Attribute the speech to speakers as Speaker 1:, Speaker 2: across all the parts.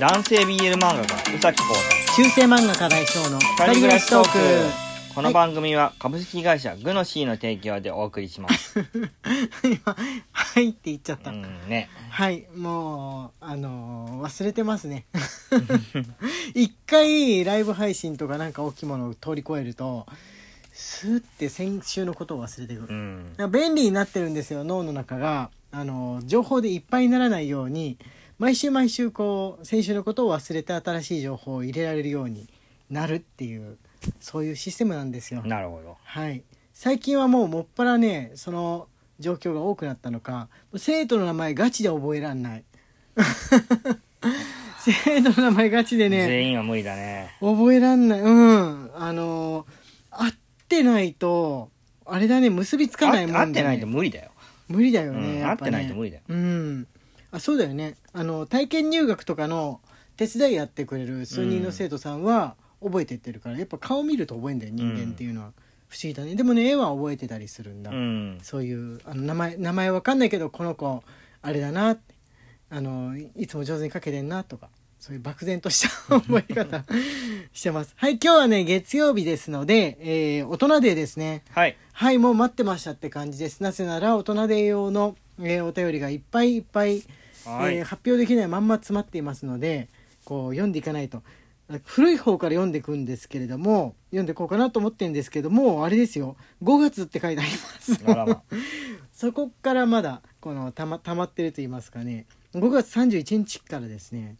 Speaker 1: 男性 BL 漫画家宇崎浩
Speaker 2: 中世漫画家大将の
Speaker 1: 太二人暮らしトーク。この番組は株式会社グノシーの提供でお送りします、
Speaker 2: 今はい。って言っちゃった、
Speaker 1: うんね。
Speaker 2: はい。もうあのー忘れてますね。一回ライブ配信とかなんか大きいものを通り越えるとスーって先週のことを忘れてくる、便利になってるんですよ脳の中が。あの情報でいっぱいにならないように毎週毎週こう先週のことを忘れて新しい情報を入れられるようになるっていうそういうシステムなんですよ。
Speaker 1: なるほど。
Speaker 2: はい、最近はもうもっぱらねその状況が多くなったのか生徒の名前ガチで覚えらんない。生徒の名前ガチでね
Speaker 1: 全員は無理だね。
Speaker 2: 覚えらんない。うん。あの合ってないとあれだね結びつかないもんだ、ね、
Speaker 1: 合ってないと無理だよ、
Speaker 2: 無理だよね、
Speaker 1: うん、合ってないと無理だよ。
Speaker 2: うんあそうだよね。あの体験入学とかの手伝いやってくれる数人の生徒さんは覚えてってるからやっぱ顔見ると覚えんだよ人間っていうのは、不思議だね。でもね絵は覚えてたりするんだ、
Speaker 1: うん。
Speaker 2: そういうあの名前名前わかんないけどこの子あれだなってあのいいつも上手に描けてんなとかそういう漠然とした 覚え方してます。はい今日はね月曜日ですので、えー大人デーですね。
Speaker 1: はい。
Speaker 2: はいもう待ってましたって感じです。なぜなら大人デー用の、えーお便りがいっぱいいっぱい、
Speaker 1: はい、
Speaker 2: えー発表できないまんま詰まっていますのでこう読んでいかないと。古い方から読んでいくんですけれども読んでいこうかなと思ってるんですけどもあれですよ。5月って書いてあります。そこからまだこのたま溜まってると言いますかね。5月31日からですね、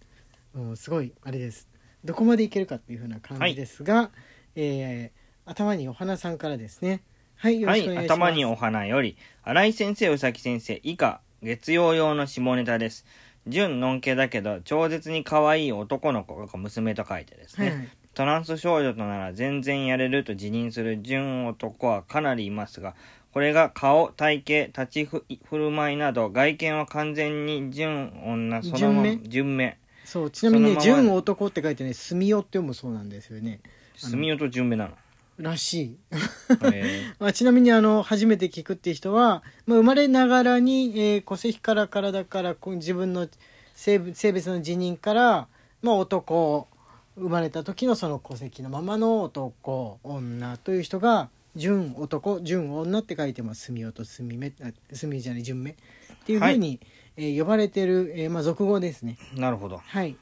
Speaker 2: うん、すごいあれです。どこまでいけるかっていう風な感じですが、えー頭にお花さんからですね。はいよろ
Speaker 1: はい
Speaker 2: しくお願いします、
Speaker 1: 頭にお花より新井先生宇崎先生以下月曜用の下ネタです。純のんけだけど超絶に可愛い男の子が娘と書いてですね、
Speaker 2: はい。はい
Speaker 1: トランス少女となら全然やれると自認する純男はかなりいますが、これが顔、体型、立ちふ振る舞いなど、外見は完全に純女、そのまま
Speaker 2: 純名？
Speaker 1: 純名。
Speaker 2: そうちなみにね「
Speaker 1: そのまま
Speaker 2: 純男」って書いてね「住代」って読むそうなんですよね。
Speaker 1: 住代と純名なの。
Speaker 2: らしい。
Speaker 1: え
Speaker 2: まあ、ちなみにあの初めて聞くっていう人は、まあ、生まれながらに、えー戸籍から体から自分の性別性別の自認から、まあ、男生まれた時のその戸籍のままの男女という人が純男純女って書いてます住代と住じゃない純名っていうふうに、えー呼ばれてる、えーまあ、俗語ですね。
Speaker 1: ーなるほど。
Speaker 2: はい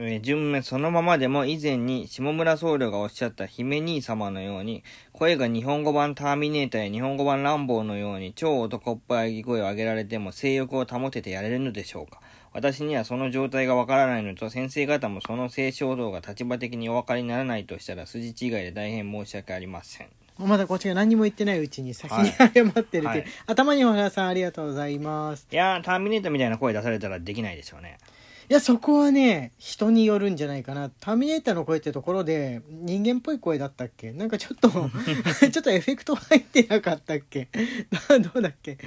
Speaker 1: えー純名そのままでも以前に下村僧侶がおっしゃった姫兄様のように声が日本語版ターミネーターや日本語版ランボーのように超男っぽい声を上げられても性欲を保ててやれるのでしょうか。私にはその状態がわからないのと先生方もその性衝動が立場的にお分かりにならないとしたら筋違いで大変申し訳ありません。
Speaker 2: まだこっちが何にも言ってないうちに先に
Speaker 1: はい。
Speaker 2: 謝ってるっていう、
Speaker 1: はい。
Speaker 2: 頭にお花さんありがとうございます。
Speaker 1: いやーターミネーターみたいな声出されたらできないでしょうね
Speaker 2: いやそこはね人によるんじゃないかな。ターミネーターの声ってところで人間っぽい声だったっけ？なんかちょっと ちょっとエフェクト入ってなかったっけ？どうだっけ？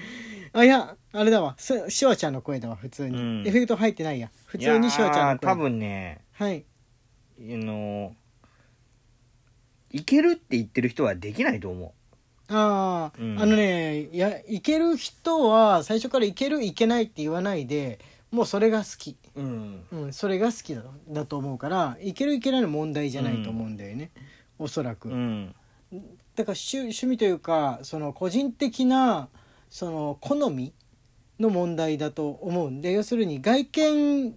Speaker 2: あいやあれだわ。すシュワちゃんの声だわ普通に、
Speaker 1: うん。
Speaker 2: エフェクト入ってないや。普通にシュワちゃんの声。
Speaker 1: 多分ね
Speaker 2: はい。
Speaker 1: あのいけるって言ってる人はできないと思
Speaker 2: ああ、
Speaker 1: うん。
Speaker 2: あのねいやいける人は最初からいけるいけないって言わないでもうそれが好き。
Speaker 1: ううん。
Speaker 2: うん、それが好きだだと思うからいけるいけないの問題じゃないと思うんだよね、おそらく、
Speaker 1: うん。
Speaker 2: だから趣趣味というかその個人的なその好みの問題だと思うん。で要するに外見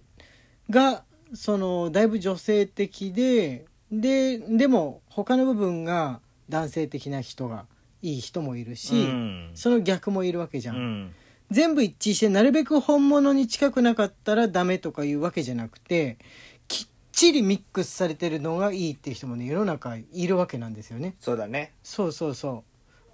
Speaker 2: がそのだいぶ女性的でででも他の部分が男性的な人がいい人もいるし、
Speaker 1: うん。
Speaker 2: その逆もいるわけじゃん。
Speaker 1: うん
Speaker 2: 全部一致してなるべく本物に近くなかったらダメとかいうわけじゃなくてきっちりミックスされてるのがいいっていう人もね世の中いるわけなんですよね。
Speaker 1: そうだね
Speaker 2: そうそうそ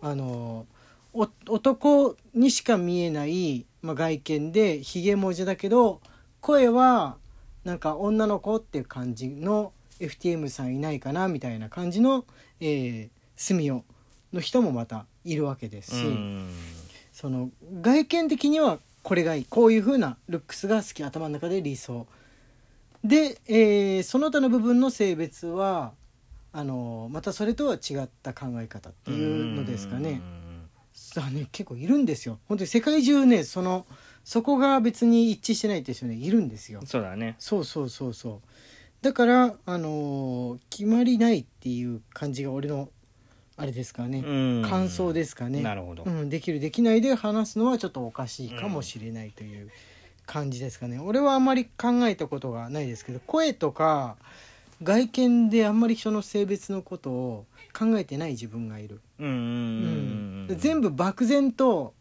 Speaker 2: うあのお男にしか見えない、まあ、外見でひげ文字だけど声はなんか女の子っていう感じの FTM さんいないかなみたいな感じの、えー、住代の人もまたいるわけですし。
Speaker 1: うん
Speaker 2: その外見的にはこれがいいこういう風なルックスが好き頭の中で理想。で、えーその他の部分の性別はあのまたそれとは違った考え方っていうのですかね。さあね結構いるんですよ。本当に世界中ねそのそこが別に一致してないって人ねいるんですよ。
Speaker 1: そうだね。
Speaker 2: そうそうそうそう。だからあのー決まりないっていう感じが俺のあれですかね、
Speaker 1: うん。
Speaker 2: 感想ですかね。
Speaker 1: なるほど、
Speaker 2: うん、できるできないで話すのはちょっとおかしいかもしれないという感じですかね、俺はあんまり考えたことがないですけど声とか外見であんまり人の性別のことを考えてない自分がいる、
Speaker 1: うんうんうんうん
Speaker 2: 全部漠然と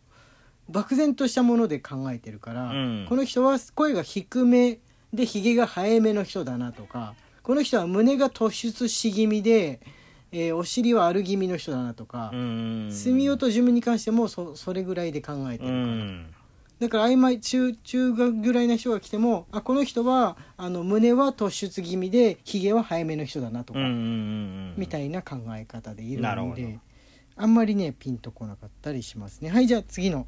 Speaker 2: 漠然としたもので考えてるから、
Speaker 1: うん。
Speaker 2: この人は声が低めでひげが生えめの人だなとかこの人は胸が突出し気味で、えーお尻はある気味の人だなとか、
Speaker 1: うん。
Speaker 2: 住代と順に関してもそそれぐらいで考えて
Speaker 1: う
Speaker 2: るから、
Speaker 1: ん。
Speaker 2: だから曖昧中中学ぐらいな人が来てもあこの人はあの胸は突出気味でひげは生えめの人だなとか、みたいな考え方でいるのであんまりねピンとこなかったりしますね。はいじゃあ次の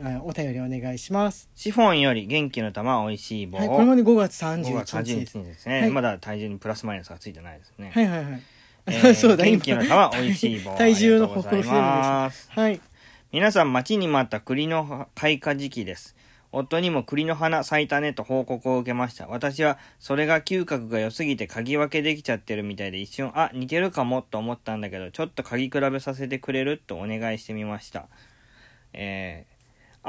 Speaker 2: あお便りお願いします。
Speaker 1: シフォンより元気の玉おいしい棒、
Speaker 2: はいこれまで5月
Speaker 1: 5
Speaker 2: 31
Speaker 1: 月30
Speaker 2: 日です。
Speaker 1: 日ですね、
Speaker 2: はい。
Speaker 1: まだ体重にプラスマイナスがついてないですね、
Speaker 2: はいはいはい、
Speaker 1: えー
Speaker 2: そうだ
Speaker 1: 元気の玉おいしい棒。
Speaker 2: 体重の
Speaker 1: ありがとうございます。
Speaker 2: はい。
Speaker 1: 皆さん待ちに待った栗の開花時期です。夫にも栗の花咲いたねと報告を受けました。私はそれが嗅覚が良すぎて嗅ぎ分けできちゃってるみたいで一瞬、あ、似てるかもと思ったんだけど、ちょっと嗅ぎ比べさせてくれるとお願いしてみました。えー、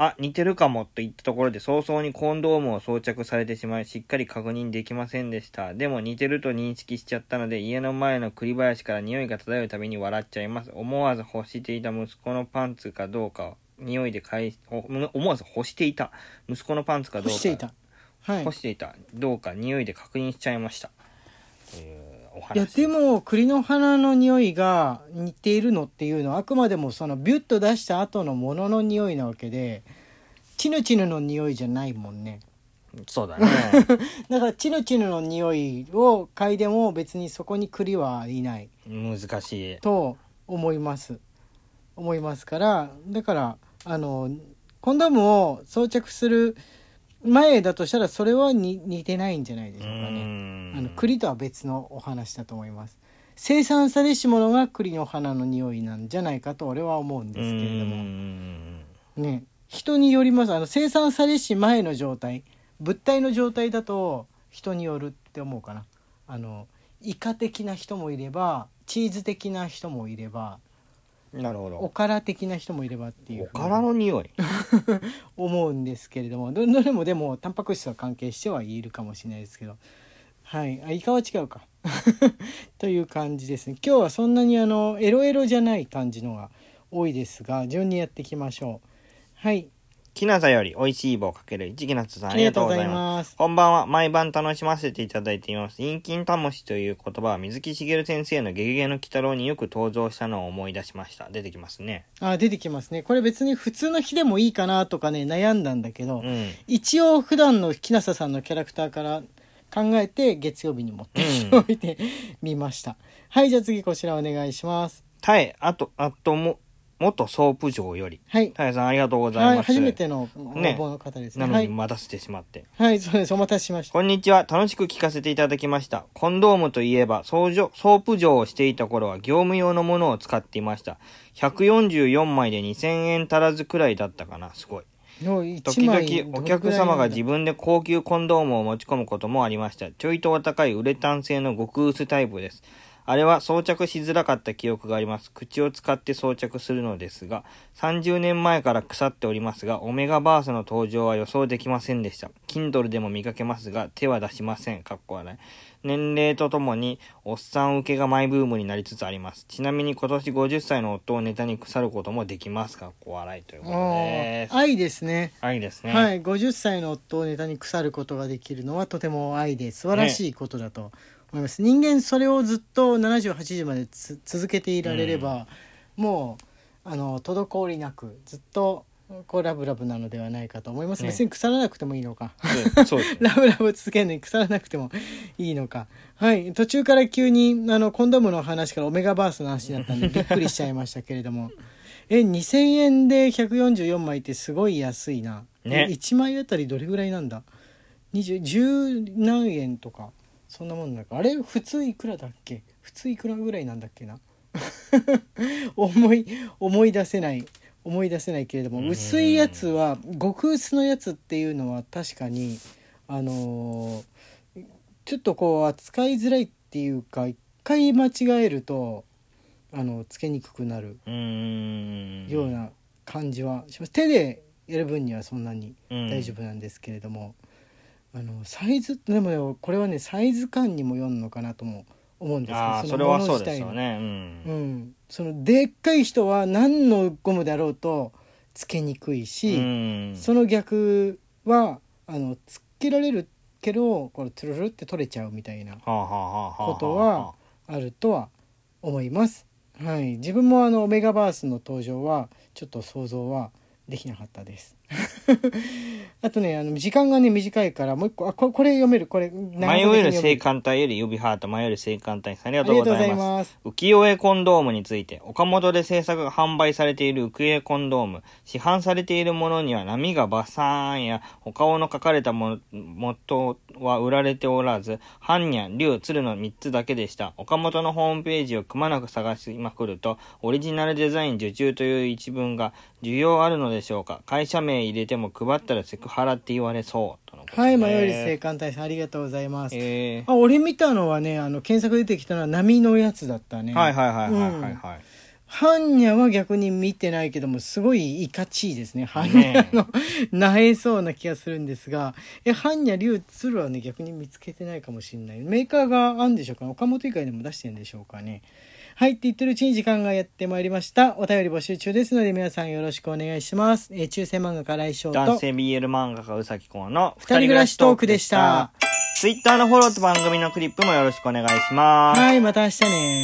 Speaker 1: あ、似てるかもと言ったところで早々にコンドームを装着されてしまい、しっかり確認できませんでした。でも似てると認識しちゃったので、家の前の栗林から匂いが漂うたびに笑っちゃいます。思わず欲していた息子のパンツかどうかを匂いで返し、お思わず欲していた息子のパンツかどうか。
Speaker 2: 干していたはい
Speaker 1: 干していた。どうか匂いで確認しちゃいました。というお話
Speaker 2: いやでも栗の花の匂いが似ているのっていうのはあくまでもそのビュッと出した後のものの匂いなわけでチヌチヌの匂いじゃないもんね
Speaker 1: そうだね。
Speaker 2: だからチヌチヌの匂いを嗅いでも別にそこに栗はいない
Speaker 1: 難しい。
Speaker 2: と思います思いますからだからあのコンドームを装着する前だとしたらそれはに似てないんじゃないでしょうかね。
Speaker 1: ん。
Speaker 2: あの栗とは別のお話だと思います。生産されし者が栗の花の匂いなんじゃないかと俺は思うんですけれど
Speaker 1: う
Speaker 2: も
Speaker 1: ん。
Speaker 2: ね人によります。あの生産されし前の状態物体の状態だと人によるって思うかな。あのイカ的な人もいればチーズ的な人もいれば
Speaker 1: なるほど。
Speaker 2: おから的な人もいればっていう
Speaker 1: おからの匂い。
Speaker 2: 思うんですけれども。どどれもでもタンパク質は関係してはいるかもしれないですけど。はい。あイカは違うか。という感じですね。今日はそんなにあのエロエロじゃない感じのが多いですが順にやっていきましょう。はい
Speaker 1: きなさより美味しい棒かける1きなつさんあ
Speaker 2: ありがとうござい
Speaker 1: ます。こんばんは。毎晩楽しませていただいています。陰菌たもしという言葉は水木しげる先生のゲゲゲの鬼太郎によく登場したのを思い出しました。出てきますね。
Speaker 2: あ出てきますねこれ別に普通の日でもいいかなとかね悩んだんだけど、
Speaker 1: うん。
Speaker 2: 一応普段の木下さんのキャラクターから考えて月曜日に持っておいてみました、はいじゃあ次こちらお願いします
Speaker 1: タエ、あと、あとも、元ソープ嬢より。
Speaker 2: はい
Speaker 1: タエさんありがとうござ
Speaker 2: はいい、
Speaker 1: ます。
Speaker 2: 初めての応
Speaker 1: ね
Speaker 2: 募の方ですね。
Speaker 1: なの
Speaker 2: はい、
Speaker 1: に待たせてしまって。
Speaker 2: はい、そうです。お待たせしました。
Speaker 1: こんにちは。楽しく聞かせていただきました。コンドームといえば、ソーソープ嬢をしていた頃は業務用のものを使っていました。144枚で2000円足らずくらいだったかな。すごい。時
Speaker 2: 枚
Speaker 1: 々お客様が自分で高級コンドームを持ち込むこともありました。ちょいとお高いウレタン製の極薄タイプです。あれは装着しづらかった記憶があります。口を使って装着するのですが、30年前から腐っておりますが、オメガバースの登場は予想できませんでした。Kindle でも見かけますが、手は出しません。かっこ笑い。年齢とともに、おっさん受けがマイブームになりつつあります。ちなみに今年50歳の夫をネタに腐ることもできます。かっこ笑いということです。
Speaker 2: 愛ですね。
Speaker 1: 愛ですね。
Speaker 2: はい、50歳の夫をネタに腐ることができるのはとても愛で素晴らしいことだと思います。人間それをずっと70、80までつ続けていられれば、もうあの滞りなくずっとこうラブラブなのではないかと思います。
Speaker 1: ね
Speaker 2: 別に腐らなくてもいいのか。ラブラブ続けるのに腐らなくてもいいのか。はい。途中から急に、あの、コンドームの話からオメガバースの話になったんで、びっくりしちゃいましたけれども。え、2000円で144枚ってすごい安いな。
Speaker 1: ね
Speaker 2: え1枚あたりどれぐらいなんだ ?20、10何円とか、そんなもんだか。あれ普通いくらだっけ？普通いくらぐらいなんだっけな？思い、思い出せない。思い出せないけれども、
Speaker 1: うん。
Speaker 2: 薄いやつは極薄のやつっていうのは確かにあのーちょっとこう扱いづらいっていうか一回間違えるとあのつけにくくなるような感じはします、手でやる分にはそんなに
Speaker 1: うん。
Speaker 2: 大丈夫なんですけれども、あのサイズでもねこれはねサイズ感にもよるのかなとも思うんですけど
Speaker 1: それはそうですよね。うん。
Speaker 2: うん、そのでっかい人は何のゴムだろうとつけにくいし、
Speaker 1: うん。
Speaker 2: その逆はあのつけられるけどこれトゥルルルって取れちゃうみたいなことはあるとは思います。はい、自分もあのオメガバースの登場はちょっと想像はできなかったです。あとねあの時間がね短いからもう一個あこれこれ読める？これ
Speaker 1: 迷える
Speaker 2: 性
Speaker 1: 性感帯より指ハート迷える性感帯。さんありが
Speaker 2: とうございます。
Speaker 1: 浮世絵コンドームについて、岡本で制作が販売されている浮世絵コンドーム、市販されているものには波がバサーンや、お顔の描かれたも元は売られておらず、般若、竜、鶴の3つだけでした。岡本のホームページをくまなく探しまくると、オリジナルデザイン受注という一文が、需要あるのでしょうか？会社名入れても配ったらセクハラって言われそう。とのことで
Speaker 2: はい迷える性感帯さんありがとうございます。
Speaker 1: え。
Speaker 2: あ俺見たのはねあの検索出てきたのは波のやつだったね。
Speaker 1: ー、はいはいはいはいはいはい。
Speaker 2: 般若は逆に見てないけどもすごいいかちいですね。般
Speaker 1: ね
Speaker 2: 若のなえそうな気がするんですが。え般若竜鶴はね逆に見つけてないかもしれない。メーカーがあるんでしょうか岡本以外でも出してるんでしょうかねはいって言ってるうちに時間がやってまいりました。お便り募集中ですので皆さんよろしくお願いします、えー中世漫画家来翔と。
Speaker 1: 男性 BL 漫画家うさきこうの
Speaker 2: 二人暮らしトークでした。
Speaker 1: ツイッターのフォローと番組のクリップもよろしくお願いします。
Speaker 2: はいまた明日ね